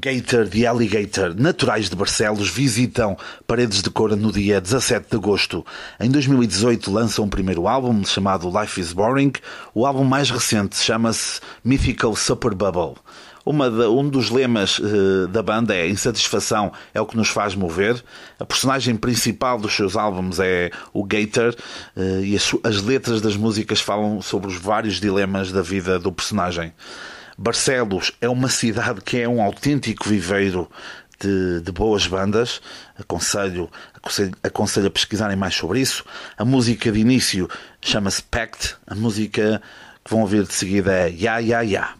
Gator de Alligator, naturais de Barcelos, visitam Paredes de Cora no dia 17 de agosto. Em 2018 lançam um primeiro álbum chamado Life is Boring. O álbum mais recente chama-se Mythical Super Bubble. De, um dos lemas uh, da banda é insatisfação é o que nos faz mover. A personagem principal dos seus álbuns é o Gator uh, e as, as letras das músicas falam sobre os vários dilemas da vida do personagem. Barcelos é uma cidade que é um autêntico viveiro de, de, boas bandas. Aconselho, aconselho, aconselho a pesquisarem mais sobre isso. A música de início chama-se Pact. A música que vão ouvir de seguida é Ya Ya Ya.